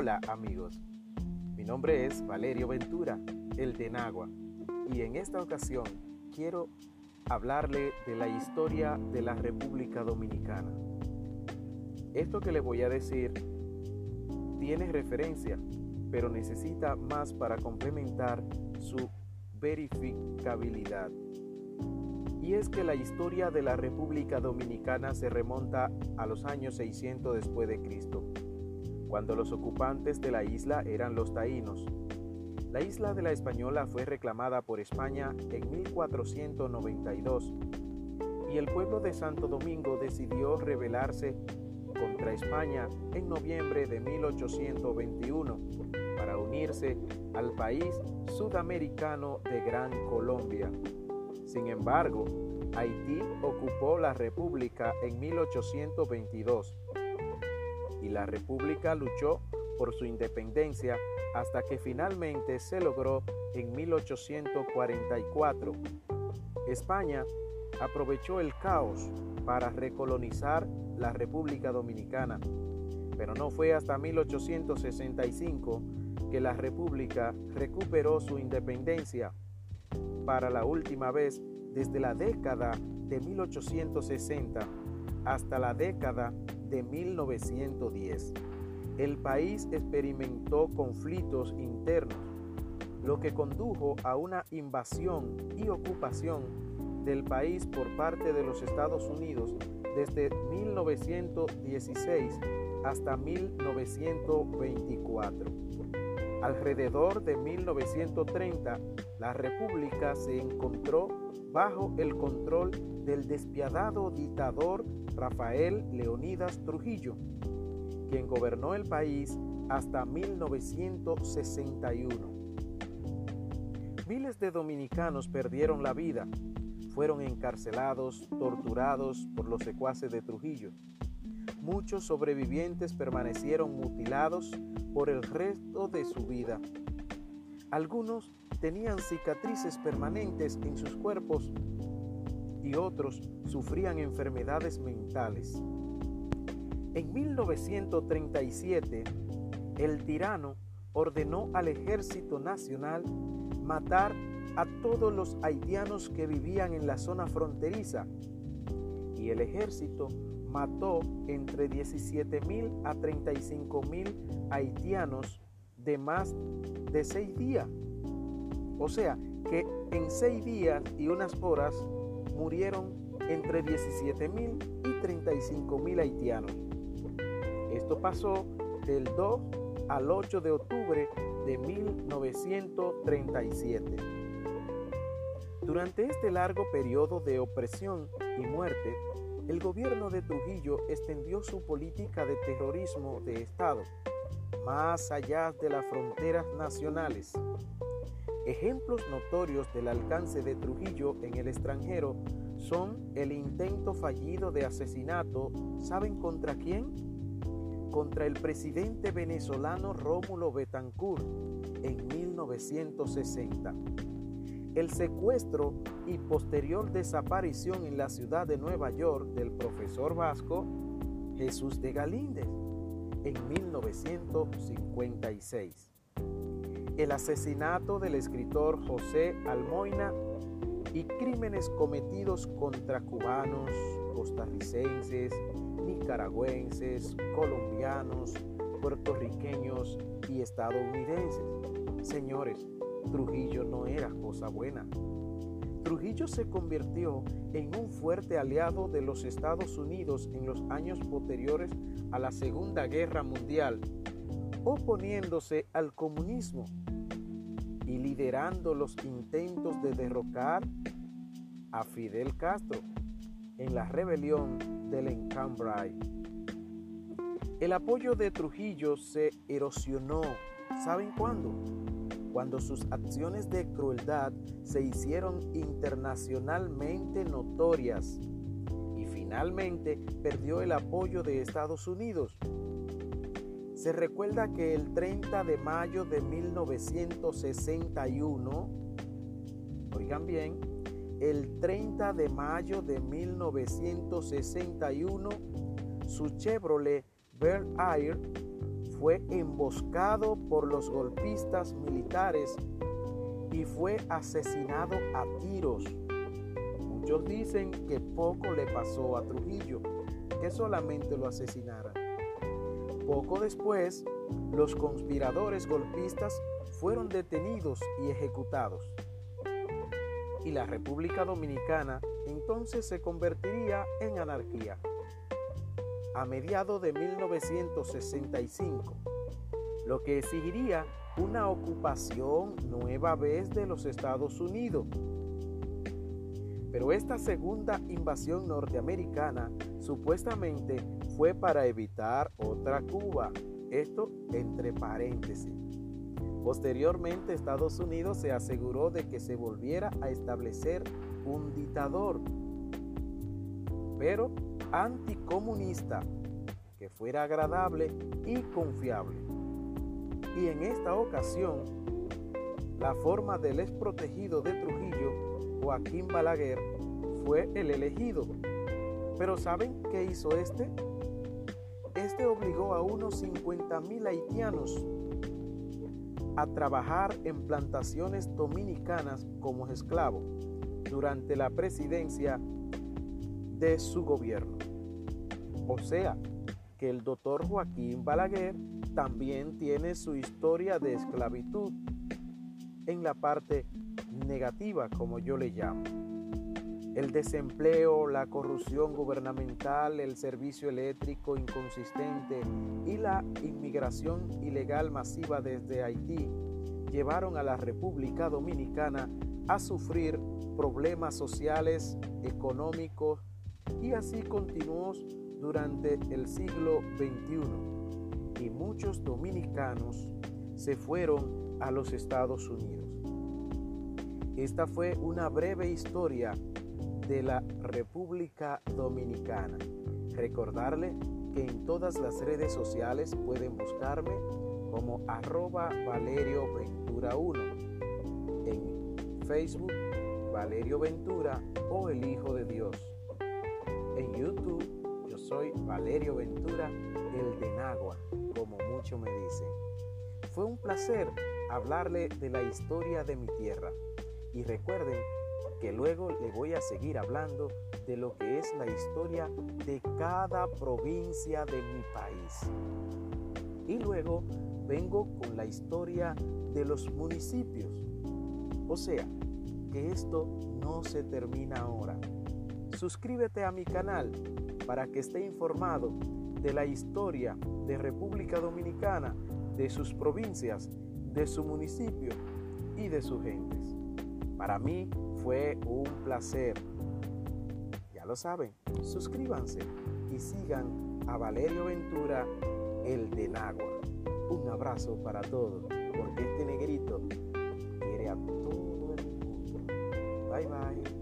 Hola amigos, mi nombre es Valerio Ventura, el de Nagua, y en esta ocasión quiero hablarle de la historia de la República Dominicana. Esto que le voy a decir tiene referencia, pero necesita más para complementar su verificabilidad. Y es que la historia de la República Dominicana se remonta a los años 600 después de Cristo, cuando los ocupantes de la isla eran los taínos. La isla de la Española fue reclamada por España en 1492 y el pueblo de Santo Domingo decidió rebelarse contra España en noviembre de 1821 para unirse al país sudamericano de Gran Colombia. Sin embargo, Haití ocupó la República en 1822 la República luchó por su independencia hasta que finalmente se logró en 1844. España aprovechó el caos para recolonizar la República Dominicana, pero no fue hasta 1865 que la República recuperó su independencia para la última vez desde la década de 1860 hasta la década de 1910. El país experimentó conflictos internos, lo que condujo a una invasión y ocupación del país por parte de los Estados Unidos desde 1916 hasta 1924. Alrededor de 1930, la República se encontró bajo el control del despiadado dictador Rafael Leonidas Trujillo, quien gobernó el país hasta 1961. Miles de dominicanos perdieron la vida, fueron encarcelados, torturados por los secuaces de Trujillo. Muchos sobrevivientes permanecieron mutilados por el resto de su vida. Algunos tenían cicatrices permanentes en sus cuerpos y otros sufrían enfermedades mentales. En 1937, el tirano ordenó al ejército nacional matar a todos los haitianos que vivían en la zona fronteriza y el ejército mató entre 17 mil a 35 mil haitianos de más de seis días. O sea, que en seis días y unas horas murieron entre 17 mil y 35 mil haitianos. Esto pasó del 2 al 8 de octubre de 1937. Durante este largo periodo de opresión y muerte, el gobierno de Trujillo extendió su política de terrorismo de Estado más allá de las fronteras nacionales. Ejemplos notorios del alcance de Trujillo en el extranjero son el intento fallido de asesinato, ¿saben contra quién? Contra el presidente venezolano Rómulo Betancourt en 1960 el secuestro y posterior desaparición en la ciudad de Nueva York del profesor vasco Jesús de Galíndez en 1956. El asesinato del escritor José Almoina y crímenes cometidos contra cubanos, costarricenses, nicaragüenses, colombianos, puertorriqueños y estadounidenses. Señores, Trujillo no era cosa buena. Trujillo se convirtió en un fuerte aliado de los Estados Unidos en los años posteriores a la Segunda Guerra Mundial, oponiéndose al comunismo y liderando los intentos de derrocar a Fidel Castro en la rebelión del Encambray. El apoyo de Trujillo se erosionó, ¿saben cuándo? cuando sus acciones de crueldad se hicieron internacionalmente notorias y finalmente perdió el apoyo de Estados Unidos. Se recuerda que el 30 de mayo de 1961, oigan bien, el 30 de mayo de 1961, su Chevrolet Bear Air fue emboscado por los golpistas militares y fue asesinado a tiros. Muchos dicen que poco le pasó a Trujillo, que solamente lo asesinara. Poco después, los conspiradores golpistas fueron detenidos y ejecutados. Y la República Dominicana entonces se convertiría en anarquía. A mediados de 1965, lo que exigiría una ocupación nueva vez de los Estados Unidos. Pero esta segunda invasión norteamericana supuestamente fue para evitar otra Cuba, esto entre paréntesis. Posteriormente Estados Unidos se aseguró de que se volviera a establecer un dictador, pero anticomunista, que fuera agradable y confiable. Y en esta ocasión, la forma del exprotegido de Trujillo, Joaquín Balaguer, fue el elegido. Pero ¿saben qué hizo este? Este obligó a unos 50.000 haitianos a trabajar en plantaciones dominicanas como esclavos durante la presidencia de su gobierno. O sea, que el doctor Joaquín Balaguer también tiene su historia de esclavitud en la parte negativa, como yo le llamo. El desempleo, la corrupción gubernamental, el servicio eléctrico inconsistente y la inmigración ilegal masiva desde Haití llevaron a la República Dominicana a sufrir problemas sociales, económicos y así continuó durante el siglo XXI y muchos dominicanos se fueron a los Estados Unidos. Esta fue una breve historia de la República Dominicana. Recordarle que en todas las redes sociales pueden buscarme como arroba Valerio Ventura 1. En Facebook, Valerio Ventura o el Hijo de Dios. En YouTube soy Valerio Ventura, el de Nagua, como muchos me dicen. Fue un placer hablarle de la historia de mi tierra y recuerden que luego le voy a seguir hablando de lo que es la historia de cada provincia de mi país. Y luego vengo con la historia de los municipios. O sea, que esto no se termina ahora. Suscríbete a mi canal para que esté informado de la historia de República Dominicana, de sus provincias, de su municipio y de sus gentes. Para mí fue un placer. Ya lo saben, suscríbanse y sigan a Valerio Ventura, el del agua. Un abrazo para todos, porque este negrito quiere a todo el mundo. Bye bye.